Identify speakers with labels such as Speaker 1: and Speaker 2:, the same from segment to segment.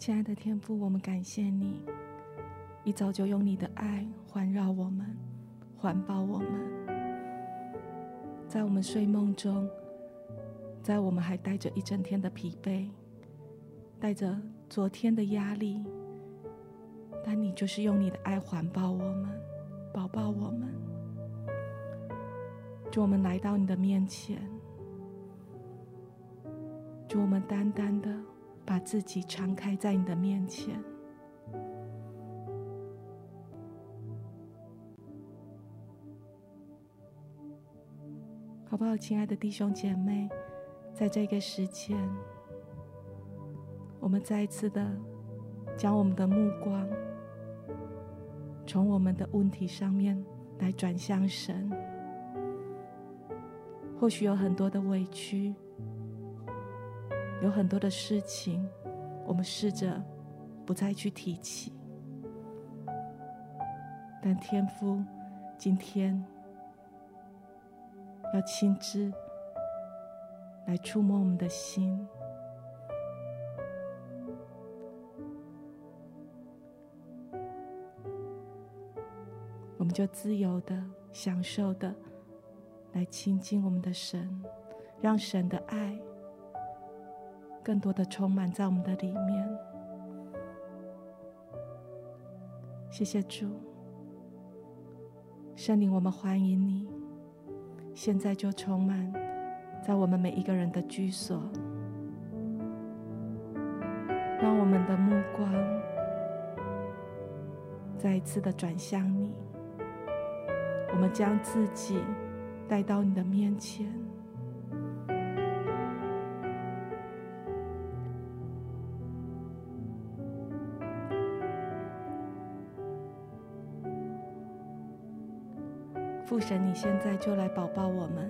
Speaker 1: 亲爱的天父，我们感谢你，一早就用你的爱环绕我们，环抱我们，在我们睡梦中，在我们还带着一整天的疲惫，带着昨天的压力，但你就是用你的爱环抱我们，抱抱我们，祝我们来到你的面前，祝我们单单的。把自己敞开在你的面前，好不好，亲爱的弟兄姐妹？在这个时间，我们再一次的将我们的目光从我们的问题上面来转向神。或许有很多的委屈。有很多的事情，我们试着不再去提起，但天父今天要亲自来触摸我们的心，我们就自由的、享受的来亲近我们的神，让神的爱。更多的充满在我们的里面。谢谢主，圣灵，我们欢迎你，现在就充满在我们每一个人的居所，让我们的目光再一次的转向你，我们将自己带到你的面前。神，你现在就来抱抱我们，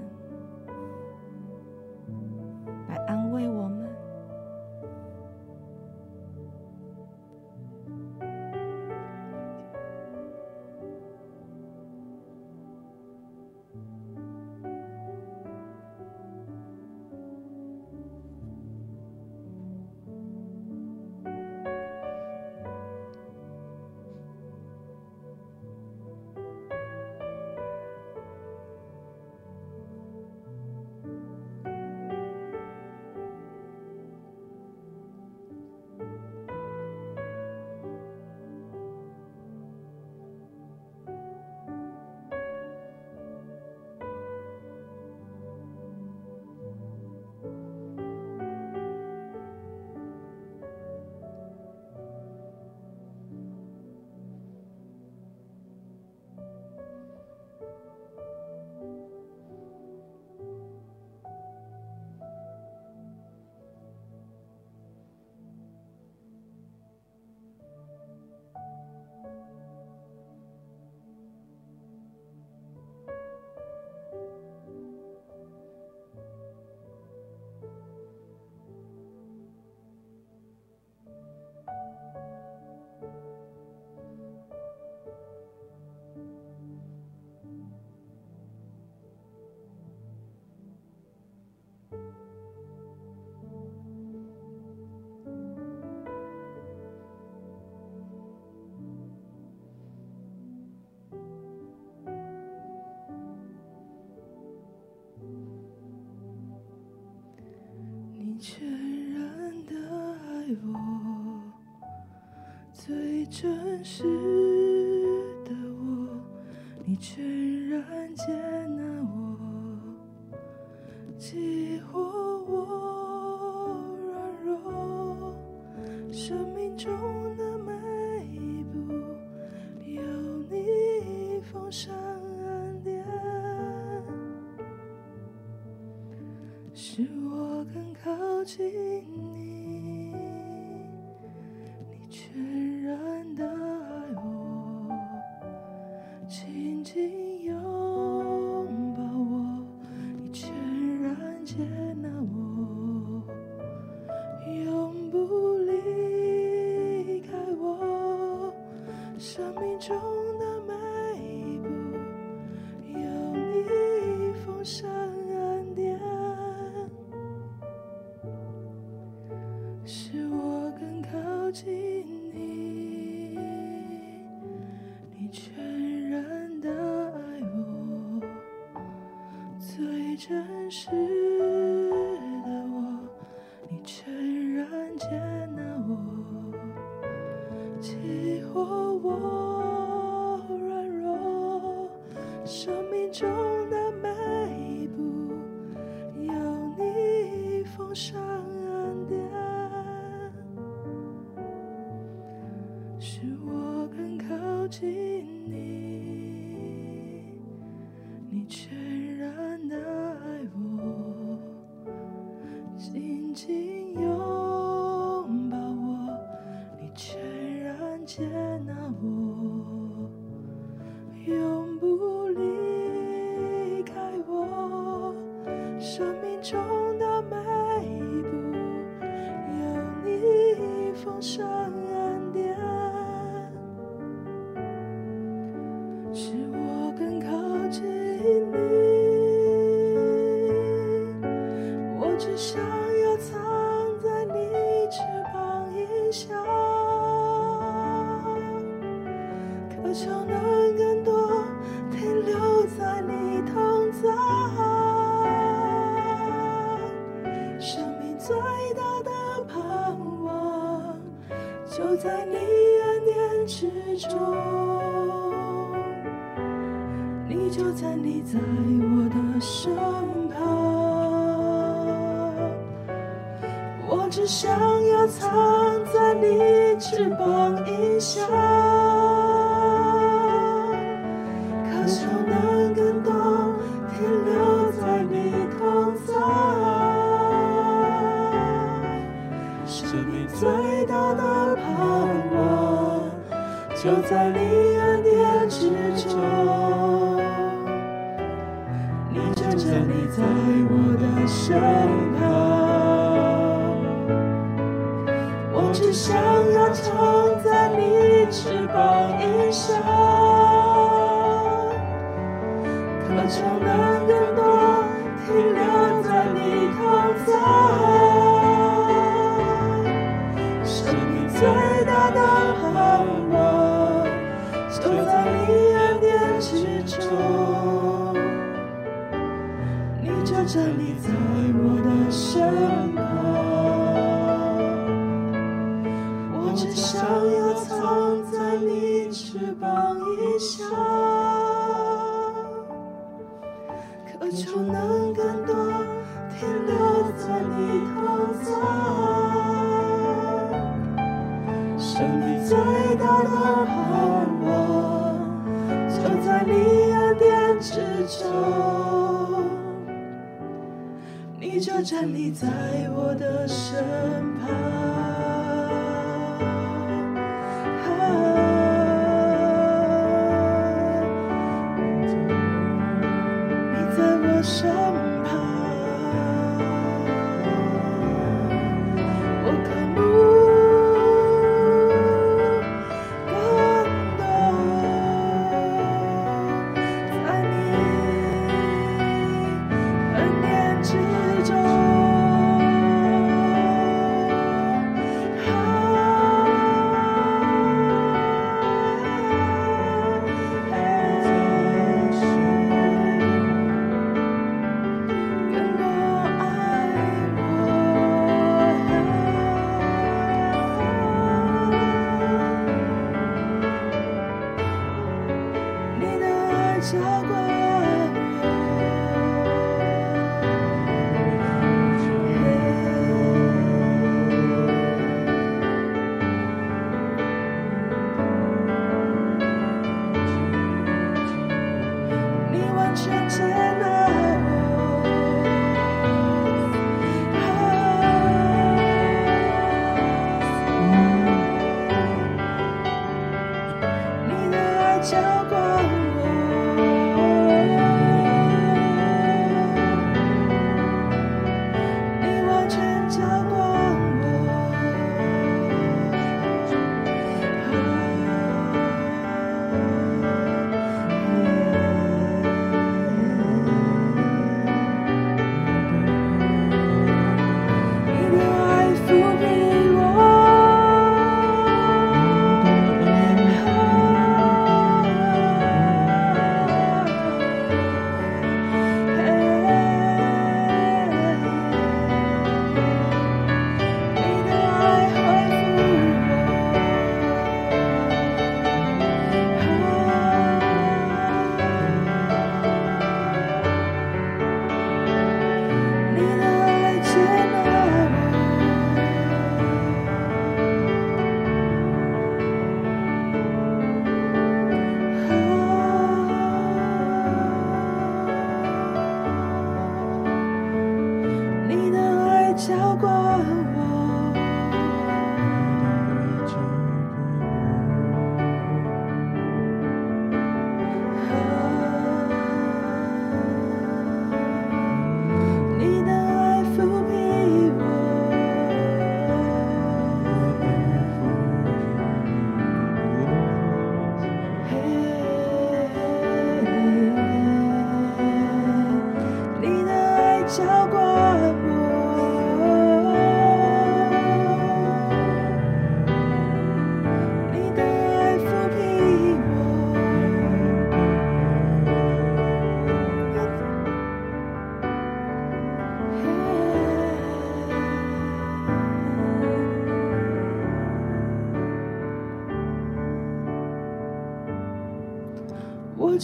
Speaker 1: 全然的爱我，最真实的我，你却靠时的我，你全然接纳我，激活我软弱，生命中的每一步有你奉上恩典，使我更靠近。在你暗恋之中，你就站立在我的身旁。我只想要藏在你翅膀以下。你就站立在我的身旁。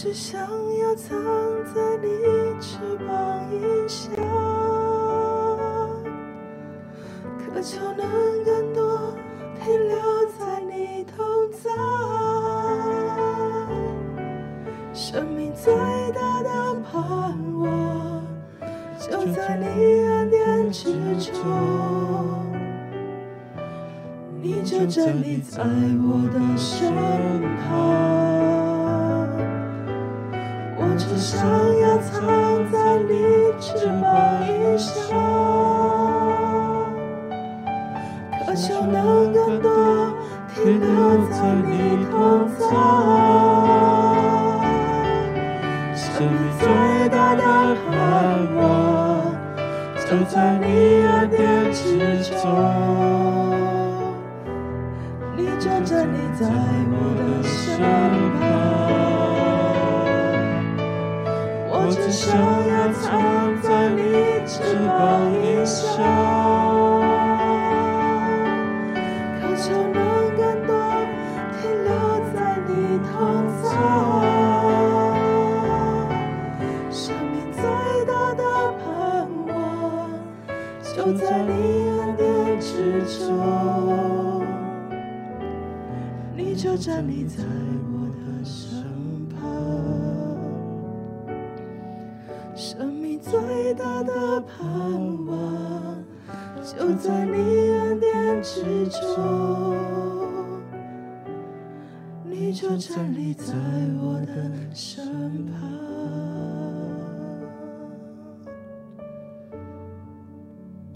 Speaker 1: 只想要藏在你翅膀荫下，渴求能更多停留在你同在。生命最大的盼望，就在你恩典之中。你就站立在我的身旁，想要藏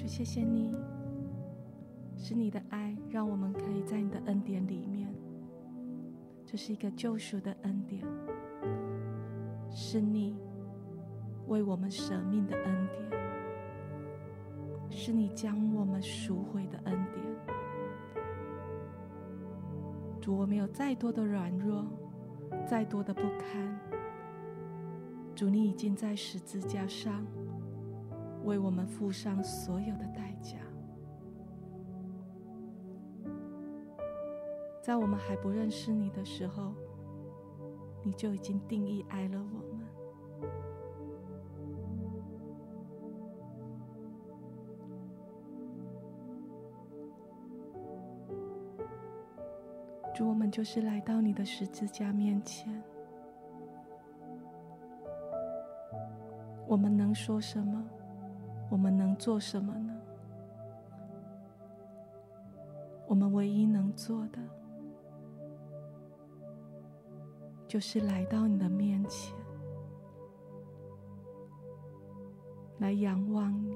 Speaker 1: 就谢谢你，是你的爱，让我们可以在你的恩典里面。这是一个救赎的恩典，是你为我们舍命的恩典，是你将我们赎回的恩典。主，我们有再多的软弱，再多的不堪，主，你已经在十字架上为我们付上所有的代价。在我们还不认识你的时候，你就已经定义爱了我们。主，我们就是来到你的十字架面前，我们能说什么？我们能做什么呢？我们唯一能做的。就是来到你的面前，来仰望你。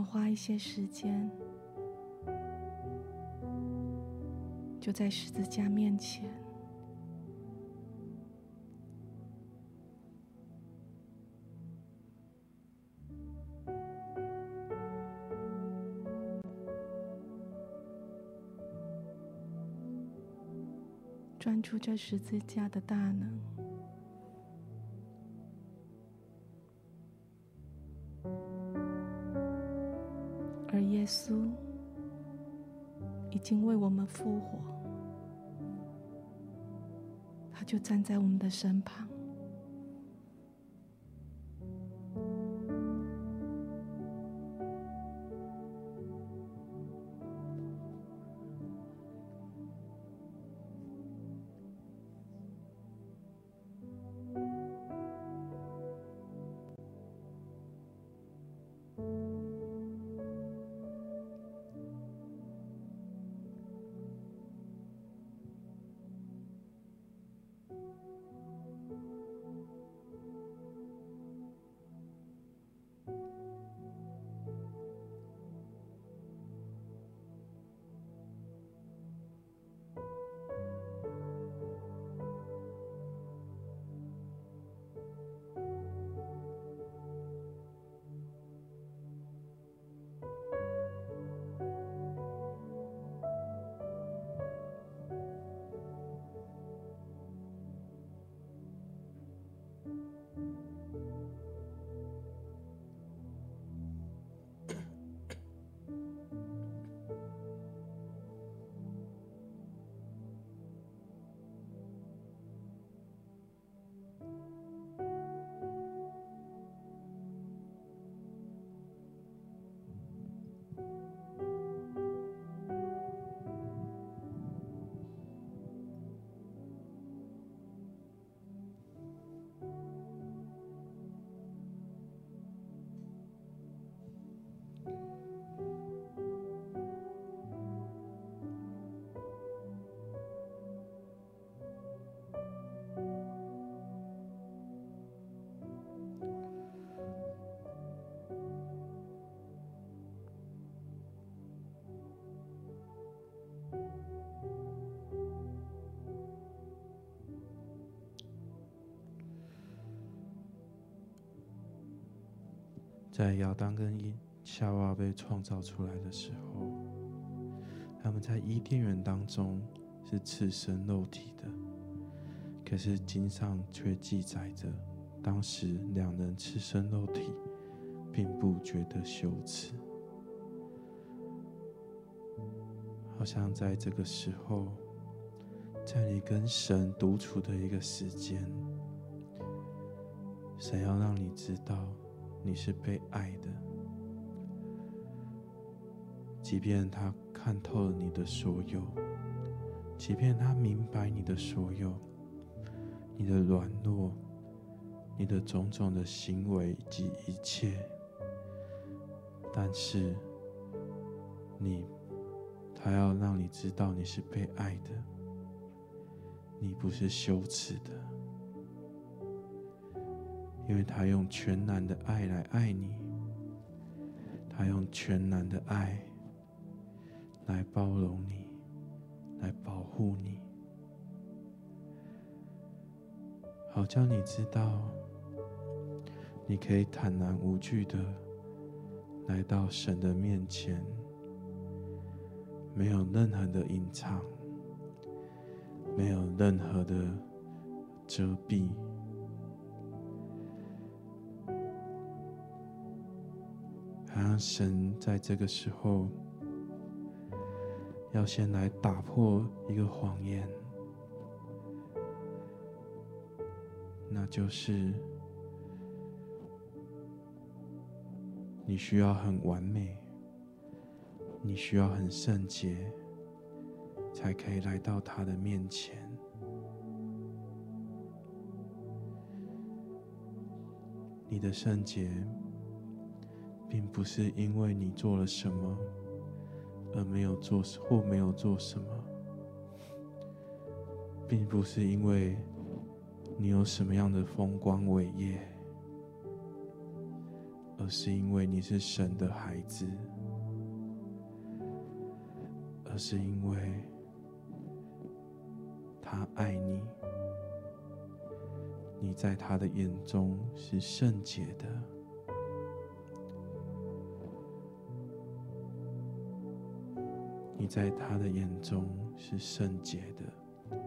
Speaker 1: 我花一些时间，就在十字架面前。专注这十字架的大能。稣已经为我们复活，他就站在我们的身旁。
Speaker 2: 在亚当跟伊夏娃被创造出来的时候，他们在伊甸园当中是赤身露体的。可是经上却记载着，当时两人赤身露体，并不觉得羞耻。好像在这个时候，在你跟神独处的一个时间，神要让你知道。你是被爱的，即便他看透了你的所有，即便他明白你的所有，你的软弱，你的种种的行为及一切，但是你，他要让你知道你是被爱的，你不是羞耻的。因为他用全然的爱来爱你，他用全然的爱来包容你，来保护你，好叫你知道，你可以坦然无惧的来到神的面前，没有任何的隐藏，没有任何的遮蔽。好像神在这个时候要先来打破一个谎言，那就是你需要很完美，你需要很圣洁，才可以来到他的面前。你的圣洁。并不是因为你做了什么而没有做或没有做什么，并不是因为你有什么样的风光伟业，而是因为你是神的孩子，而是因为他爱你，你在他的眼中是圣洁的。你在他的眼中是圣洁的，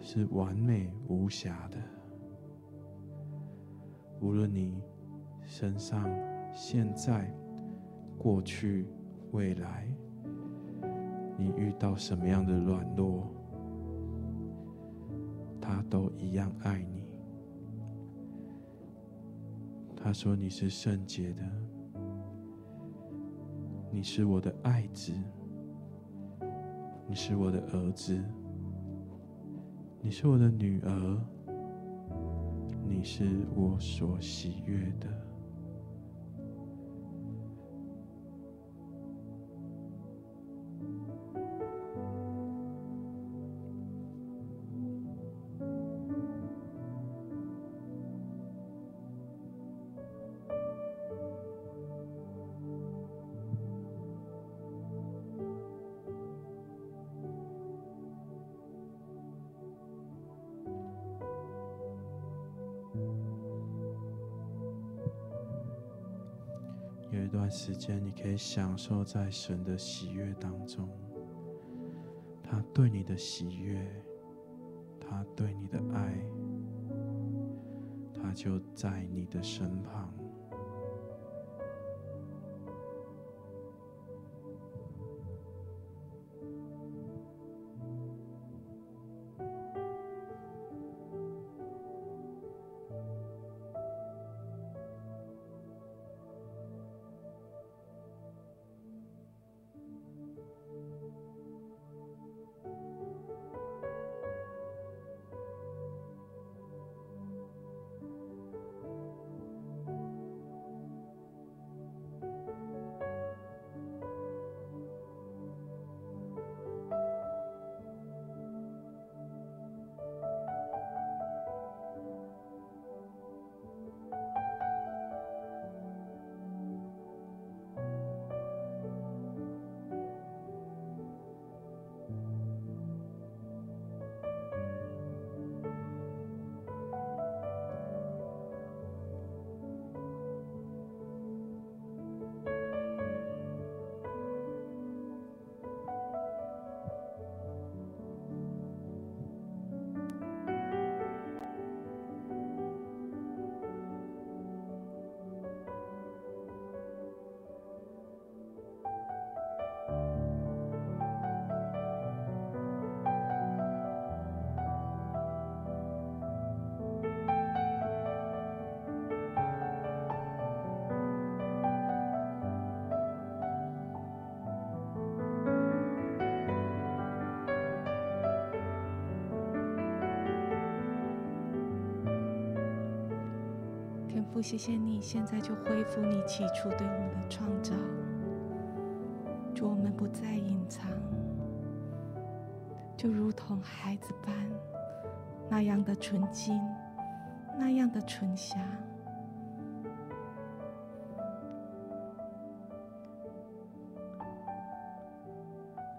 Speaker 2: 是完美无瑕的。无论你身上现在、过去、未来，你遇到什么样的软弱，他都一样爱你。他说：“你是圣洁的，你是我的爱子，你是我的儿子，你是我的女儿，你是我所喜悦的。”也，享受在神的喜悦当中，他对你的喜悦，他对你的爱，他就在你的身旁。
Speaker 1: 父，谢谢你，现在就恢复你起初对我们的创造。主，我们不再隐藏，就如同孩子般那样的纯净，那样的纯霞。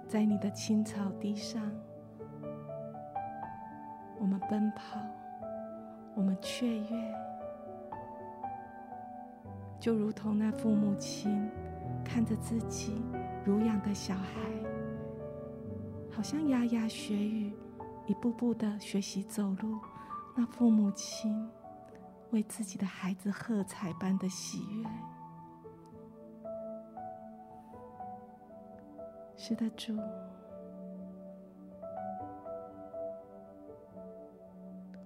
Speaker 1: 在你的青草地上，我们奔跑，我们雀跃。就如同那父母亲看着自己乳养的小孩，好像牙牙学语，一步步的学习走路。那父母亲为自己的孩子喝彩般的喜悦。是的，主，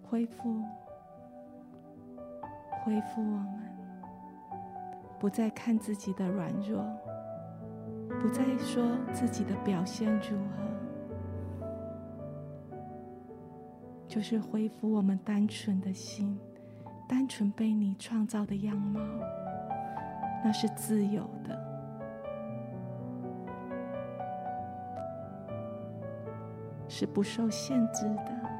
Speaker 1: 恢复，恢复我们。不再看自己的软弱，不再说自己的表现如何，就是恢复我们单纯的心，单纯被你创造的样貌，那是自由的，是不受限制的。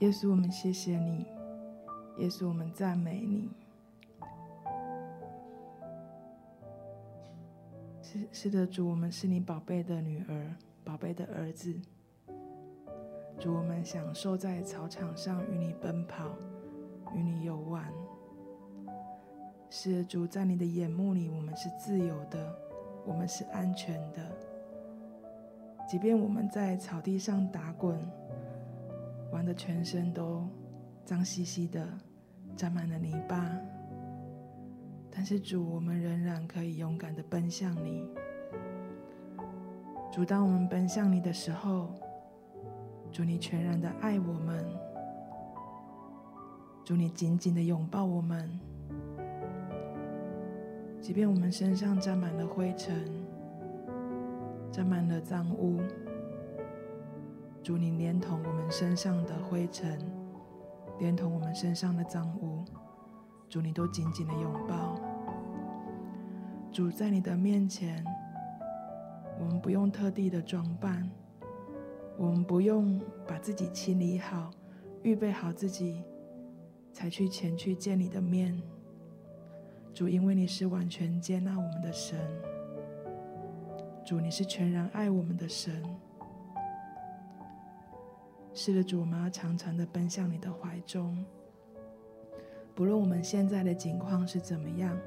Speaker 3: 耶稣，我们谢谢你，耶稣，我们赞美你。是是的，主，我们是你宝贝的女儿，宝贝的儿子。主，我们享受在草场上与你奔跑，与你游玩。是的，主，在你的眼目里，我们是自由的，我们是安全的。即便我们在草地上打滚，玩得全身都脏兮兮的，沾满了泥巴。但是主，我们仍然可以勇敢的奔向你。主，当我们奔向你的时候，主，你全然的爱我们，主，你紧紧的拥抱我们，即便我们身上沾满了灰尘，沾满了脏污，主，你连同我们身上的灰尘，连同我们身上的脏污。主，你都紧紧的拥抱。主，在你的面前，我们不用特地的装扮，我们不用把自己清理好，预备好自己，才去前去见你的面。主，因为你是完全接纳我们的神。主，你是全然爱我们的神。是的，主，我们要常常的奔向你的怀中。不论我们现在的境况是怎么样，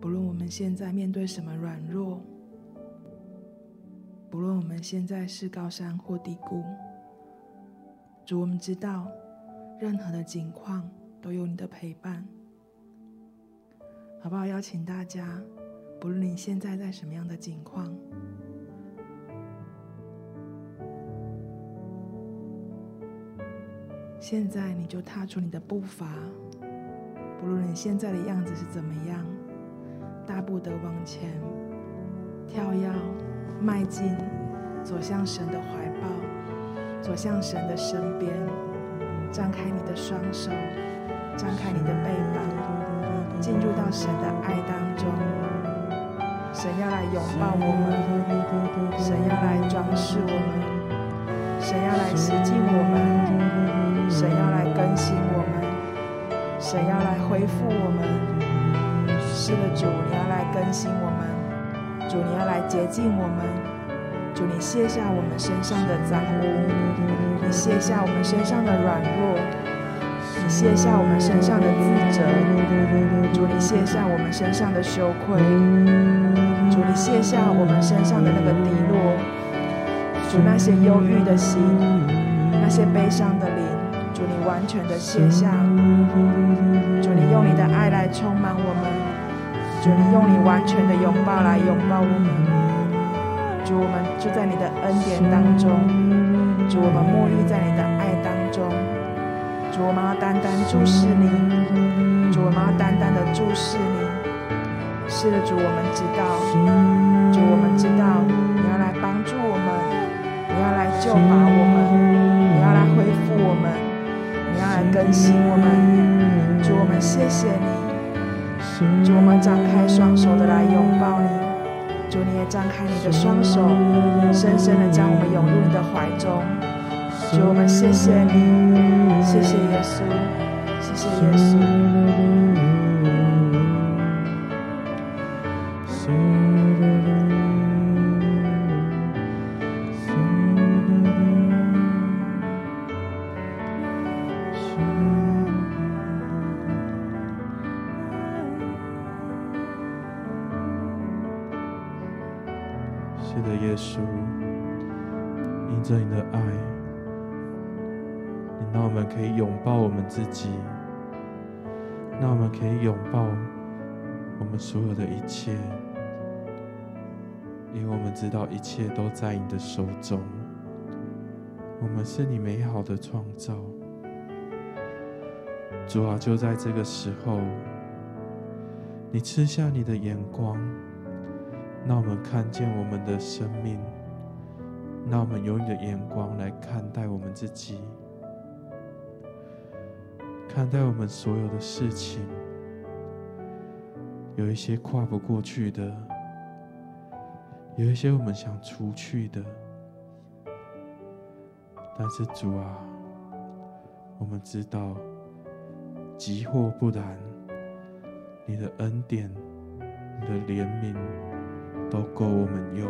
Speaker 3: 不论我们现在面对什么软弱，不论我们现在是高山或低谷，主，我们知道，任何的境况都有你的陪伴，好不好？邀请大家，不论你现在在什么样的境况。现在你就踏出你的步伐，不论你现在的样子是怎么样，大步的往前跳跃、迈进，走向神的怀抱，走向神的身边，张开你的双手，张开你的臂膀，进入到神的爱当中。神要来拥抱我们，神要来装饰我们，神要来洗净我们。神要来更新我们，神要来恢复我们。是的，主，你要来更新我们，主，你要来洁净我们，主，你卸下我们身上的脏污，你卸下我们身上的软弱，你卸下我们身上的自责，主，你卸下我们身上的羞愧，主，你卸下我们身上的那个低落，主，那些忧郁的心，那些悲伤的脸。完全的卸下；主，你用你的爱来充满我们；主，你用你完全的拥抱来拥抱我们。主，我们就在你的恩典当中；主，我们沐浴在你的爱当中；主，我们要单单注视你；主，我们要单单的注视你。是的，主，我们知道；主，我们知道你要来帮助我们，你要来救拔我更新我们，主，我们谢谢你，主，我们张开双手的来拥抱你，主，你也张开你的双手，深深的将我们拥入你的怀中，主，我们谢谢你，谢谢耶稣，谢谢耶
Speaker 2: 稣。手中。我们是你美好的创造，主啊，就在这个时候，你赐下你的眼光，那我们看见我们的生命，那我们用你的眼光来看待我们自己。看待我们所有的事情，有一些跨不过去的，有一些我们想除去的，但是主啊，我们知道，即或不然，你的恩典、你的怜悯都够我们用。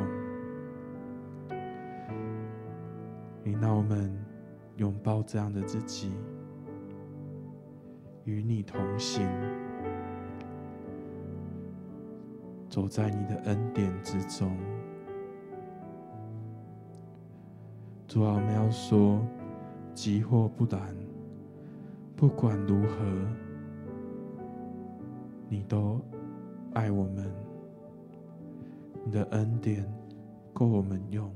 Speaker 2: 你让我们拥抱这样的自己，与你同行，走在你的恩典之中。主啊，我们要说，即或不然，不管如何，你都爱我们，你的恩典够我们用。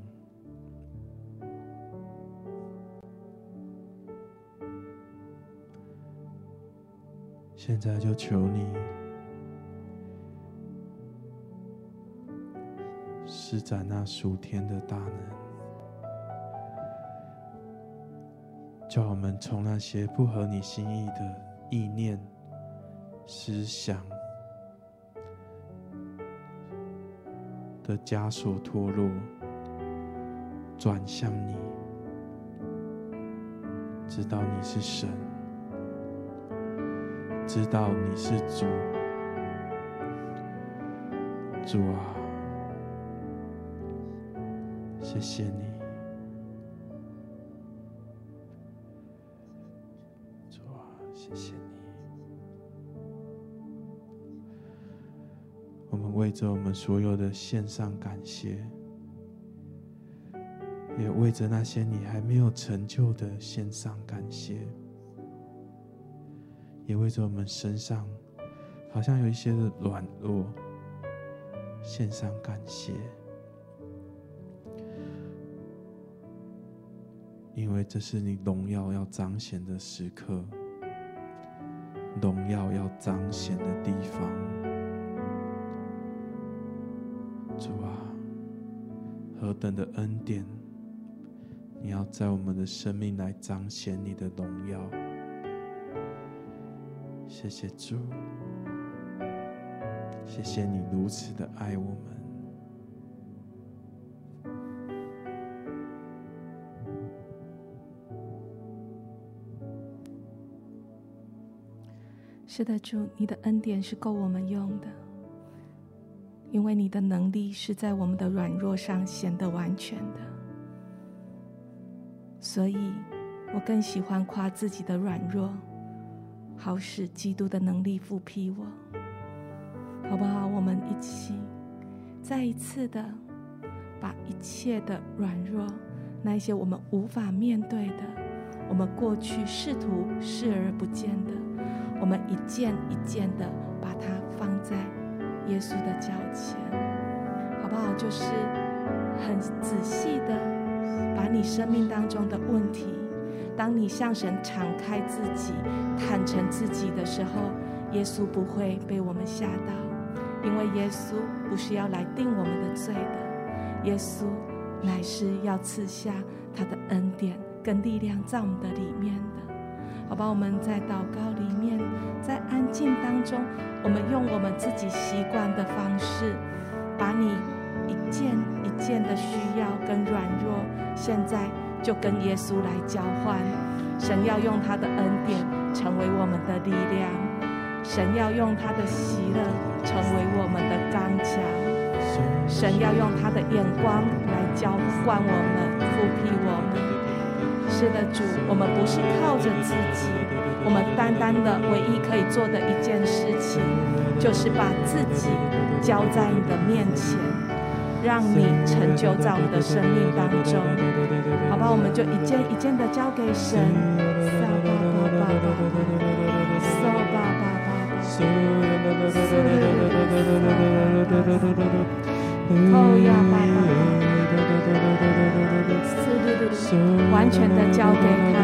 Speaker 2: 现在就求你施展那属天的大能。叫我们从那些不合你心意的意念、思想的枷锁脱落，转向你，知道你是神，知道你是主，主啊，谢谢你。谢谢你，我们为着我们所有的献上感谢，也为着那些你还没有成就的献上感谢，也为着我们身上好像有一些的软弱献上感谢，因为这是你荣耀要彰显的时刻。荣耀要彰显的地方，主啊，何等的恩典！你要在我们的生命来彰显你的荣耀。谢谢主，谢谢你如此的爱我们。
Speaker 1: 是的，主，你的恩典是够我们用的，因为你的能力是在我们的软弱上显得完全的。所以，我更喜欢夸自己的软弱，好使基督的能力覆庇我。好不好？我们一起再一次的把一切的软弱，那些我们无法面对的，我们过去试图视而不见的。我们一件一件的把它放在耶稣的脚前，好不好？就是很仔细的把你生命当中的问题，当你向神敞开自己、坦诚自己的时候，耶稣不会被我们吓到，因为耶稣不是要来定我们的罪的，耶稣乃是要赐下他的恩典跟力量在我们的里面的。好吧，我们在祷告里面，在安静当中，我们用我们自己习惯的方式，把你一件一件的需要跟软弱，现在就跟耶稣来交换。神要用他的恩典成为我们的力量，神要用他的喜乐成为我们的刚强，神要用他的眼光来交换我们，覆庇我们。是的，主，我们不是靠着自己，我们单单的唯一可以做的一件事情，就是把自己交在你的面前，让你成就在我们的生命当中，好吧？我们就一件一件的交给神。撒巴巴巴巴，撒巴巴巴巴，撒巴巴巴巴，哦呀，巴巴。完全的交给他，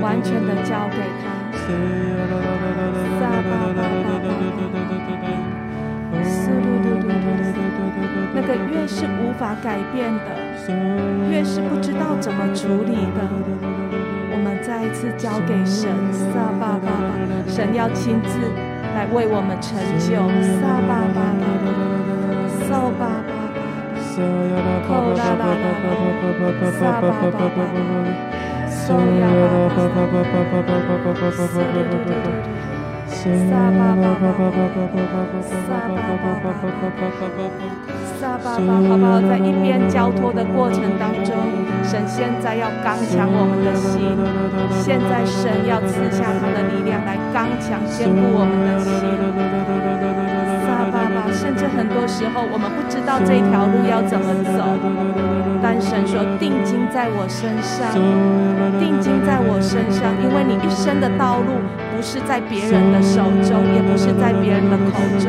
Speaker 1: 完全的交给他。那个越是无法改变的，越是不知道怎么处理的，我们再一次交给神。撒巴巴巴，神要亲自来为我们成就。撒巴巴巴，撒巴巴巴。扣啦啦啦啦，撒巴巴巴巴，收呀巴巴巴巴巴巴巴巴巴，撒嘟嘟嘟嘟，撒巴巴巴巴巴巴巴巴，巴巴巴巴巴巴。好不好？在一边交托的过程当中，神现在要刚强我们的心，现在神要赐下他的力量来刚强坚固我们的心。甚至很多时候我们不知道这条路要怎么走，但神说定睛在我身上，定睛在我身上，因为你一生的道路不是在别人的手中，也不是在别人的口中。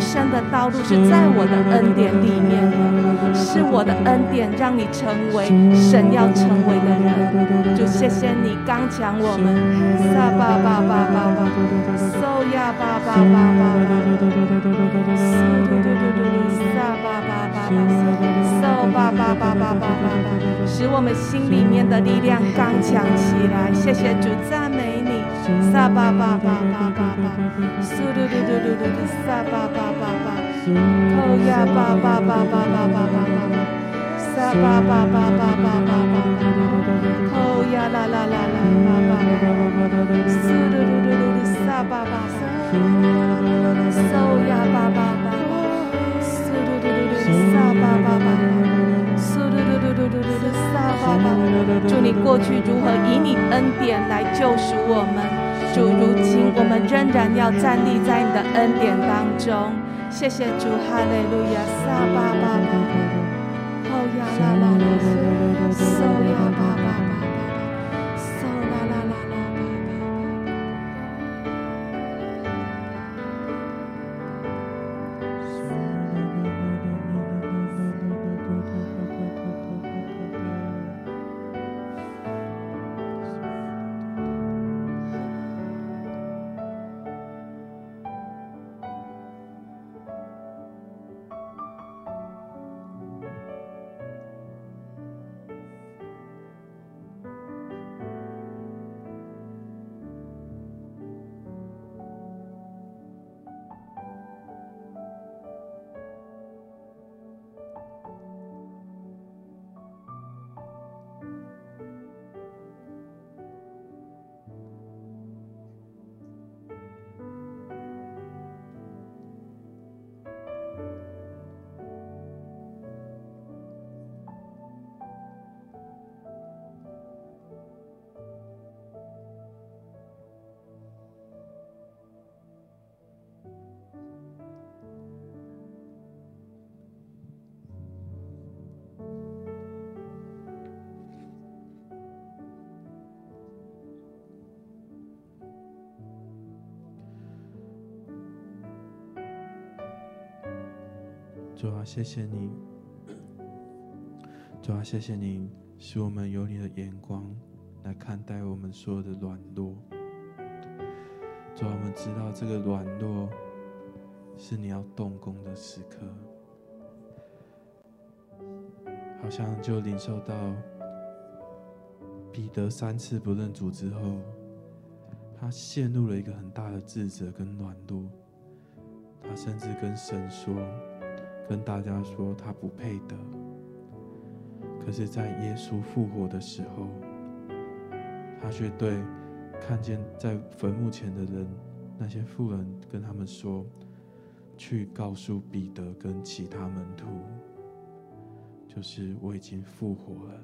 Speaker 1: 生的道路是在我的恩典里面的，是我的恩典让你成为神要成为的人。就谢谢你刚强我们，撒巴巴巴巴巴，收呀巴巴巴巴巴，收嘟嘟嘟嘟，撒巴巴巴巴，收巴巴巴巴巴巴，使我们心里面的力量刚强起来。谢谢主，赞美你。萨巴巴巴巴巴巴，苏嘟嘟嘟嘟嘟嘟，撒巴巴巴巴，扣呀巴巴巴巴巴巴巴巴，撒巴巴巴巴巴巴巴，扣呀啦啦啦啦巴巴巴，苏嘟嘟嘟嘟嘟，撒巴巴巴，收呀巴巴巴，苏嘟嘟嘟嘟，撒巴巴巴，苏嘟嘟嘟嘟嘟嘟，撒巴巴，祝你过去如何以你恩典来救赎我们。主，如今我们仍然要站立在你的恩典当中。谢谢主，哈利路亚，撒巴巴巴，哦呀啦啦啦，收呀巴
Speaker 2: 啊，谢谢你！主啊，谢谢你，使我们有你的眼光来看待我们所有的软弱。主啊，我们知道这个软弱是你要动工的时刻，好像就领受到彼得三次不认主之后，他陷入了一个很大的自责跟软弱，他甚至跟神说。跟大家说他不配得，可是，在耶稣复活的时候，他却对看见在坟墓前的人，那些妇人跟他们说：“去告诉彼得跟其他门徒，就是我已经复活了。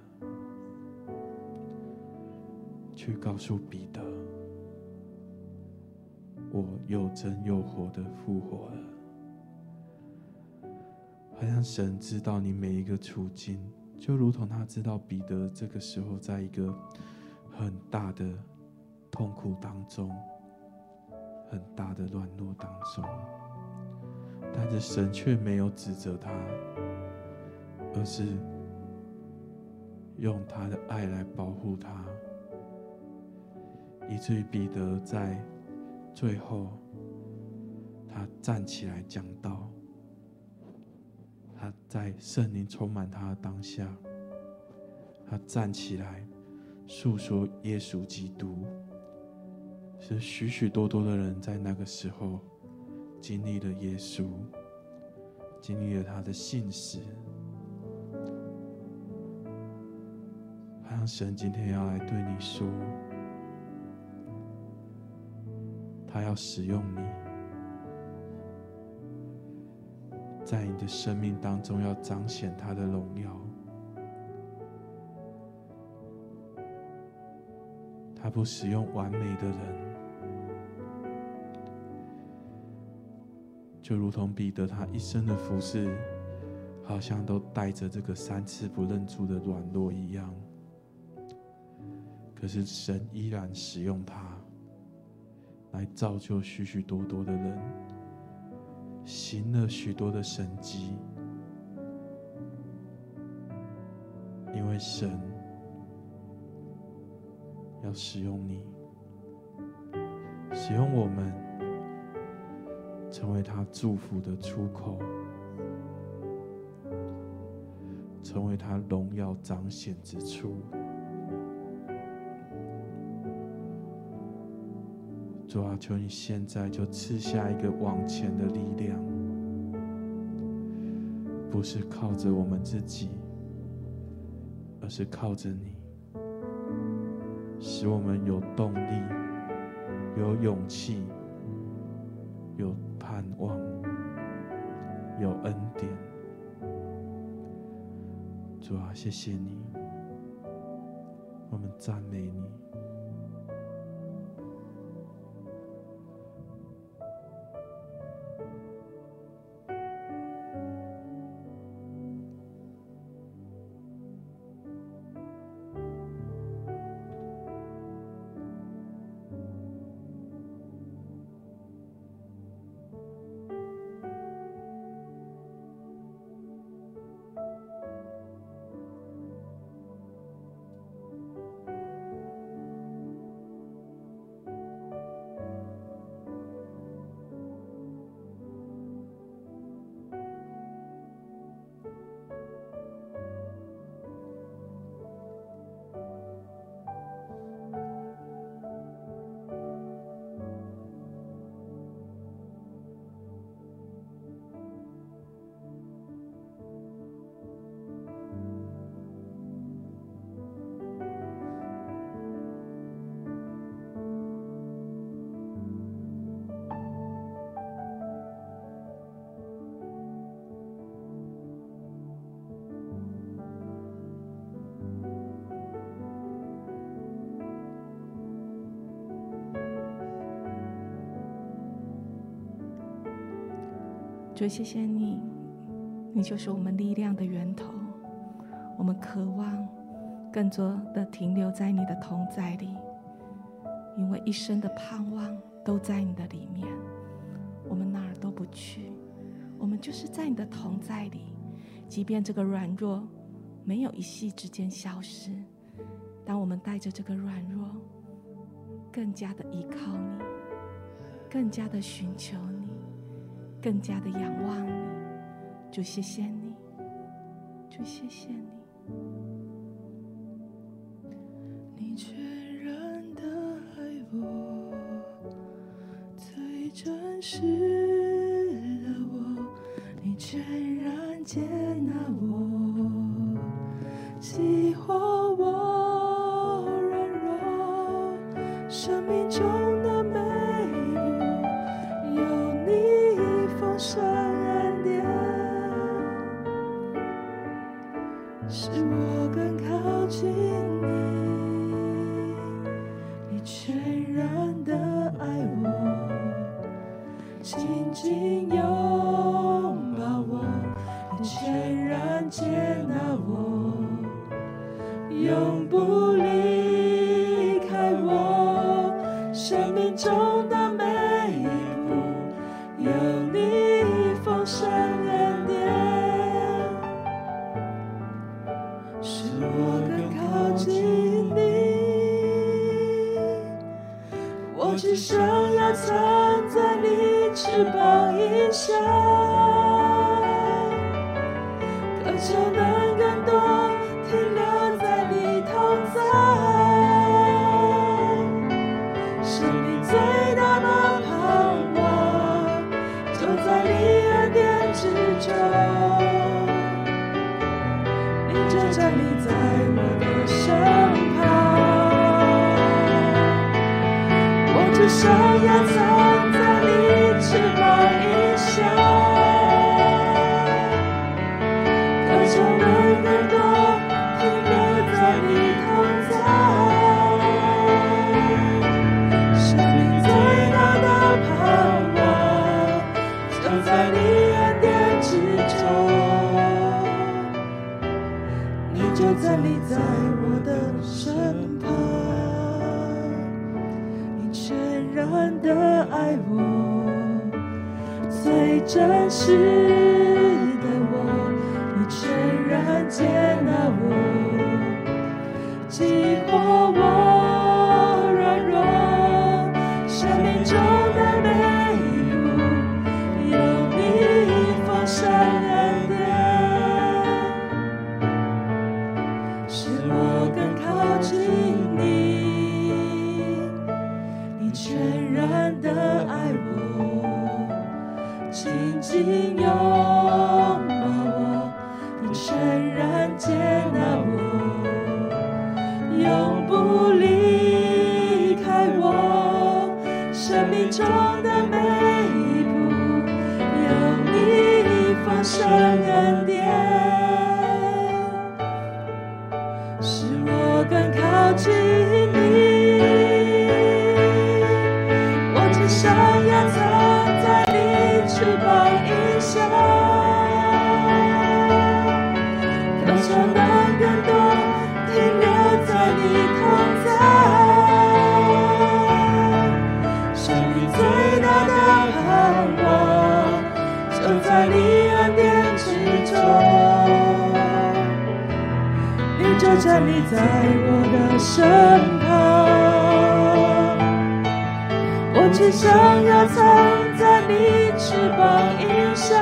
Speaker 2: 去告诉彼得，我又真又活的复活了。”好像神知道你每一个处境，就如同他知道彼得这个时候在一个很大的痛苦当中，很大的软弱当中，但是神却没有指责他，而是用他的爱来保护他，以至于彼得在最后，他站起来讲道。他在圣灵充满他的当下，他站起来诉说耶稣基督。是许许多多的人在那个时候经历了耶稣，经历了他的信实。好像神今天要来对你说，他要使用你。在你的生命当中要彰显他的荣耀。他不使用完美的人，就如同彼得他一生的服侍，好像都带着这个三次不认主的软弱一样。可是神依然使用他，来造就许许多多的人，行了许多的神迹，因为神要使用你，使用我们，成为他祝福的出口，成为他荣耀彰显之处。主啊，求你现在就赐下一个往前的力量，不是靠着我们自己，而是靠着你，使我们有动力、有勇气、有盼望、有恩典。主啊，谢谢你，我们赞美你。
Speaker 4: 主，谢谢你，你就是我们力量的源头。我们渴望更多的停留在你的同在里，因为一生的盼望都在你的里面。我们哪儿都不去，我们就是在你的同在里。即便这个软弱没有一夕之间消失，当我们带着这个软弱，更加的依靠你，更加的寻求你。更加的仰望你，就谢谢你，就谢谢你。
Speaker 1: 你全然的爱我，最真实的我，你全然接纳我，喜欢我软弱，生命中。
Speaker 4: 站立在我的
Speaker 1: 身旁，你全然的爱我，最真实的我，你全然接纳我。你在我的身旁，我只想要藏在你翅膀荫下，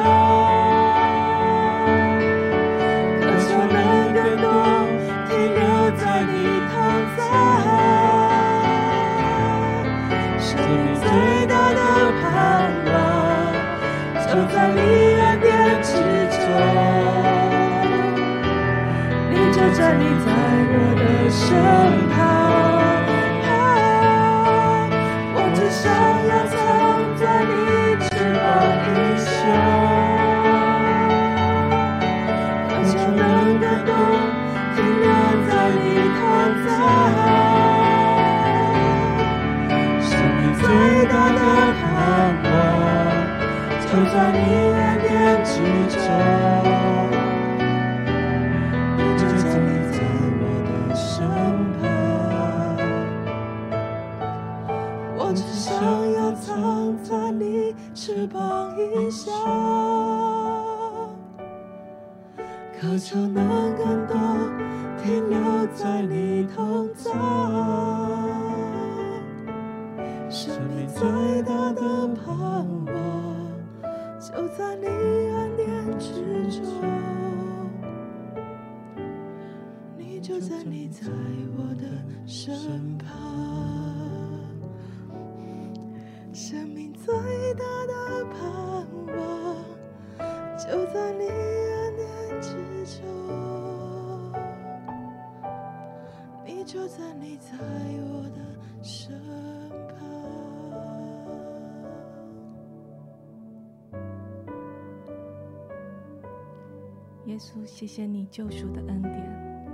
Speaker 1: 谢谢你
Speaker 5: 救赎的恩典，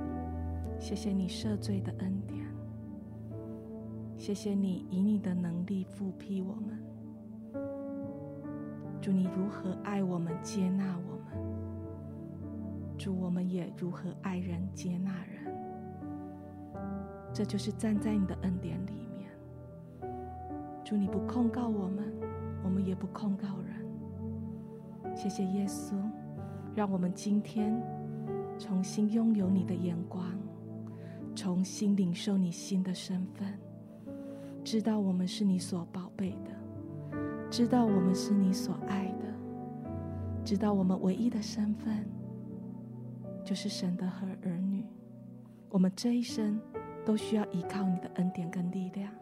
Speaker 5: 谢谢你赦罪的恩典。谢谢你以你的能力复辟我们，主，你如何爱我们、接纳我们，主，我们也如何爱人、接纳人。这就是站在你的恩典里面。主，你不控告我们，我们也不控告人。谢谢耶稣，让我们今天重新拥有你的眼光，重新领受你新的身份。知道我们是你所宝贝的，知道我们是你所爱的，知道我们唯一的身份就是神的和儿女。我们这一生都需要依靠你的恩典跟力量。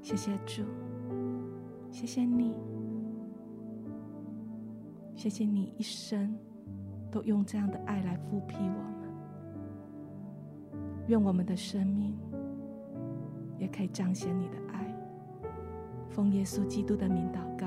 Speaker 5: 谢谢主，谢谢你，谢谢你一生都用这样的爱来复辟我们。愿我们的生命。也可以彰显你的爱，奉耶稣基督的名祷告，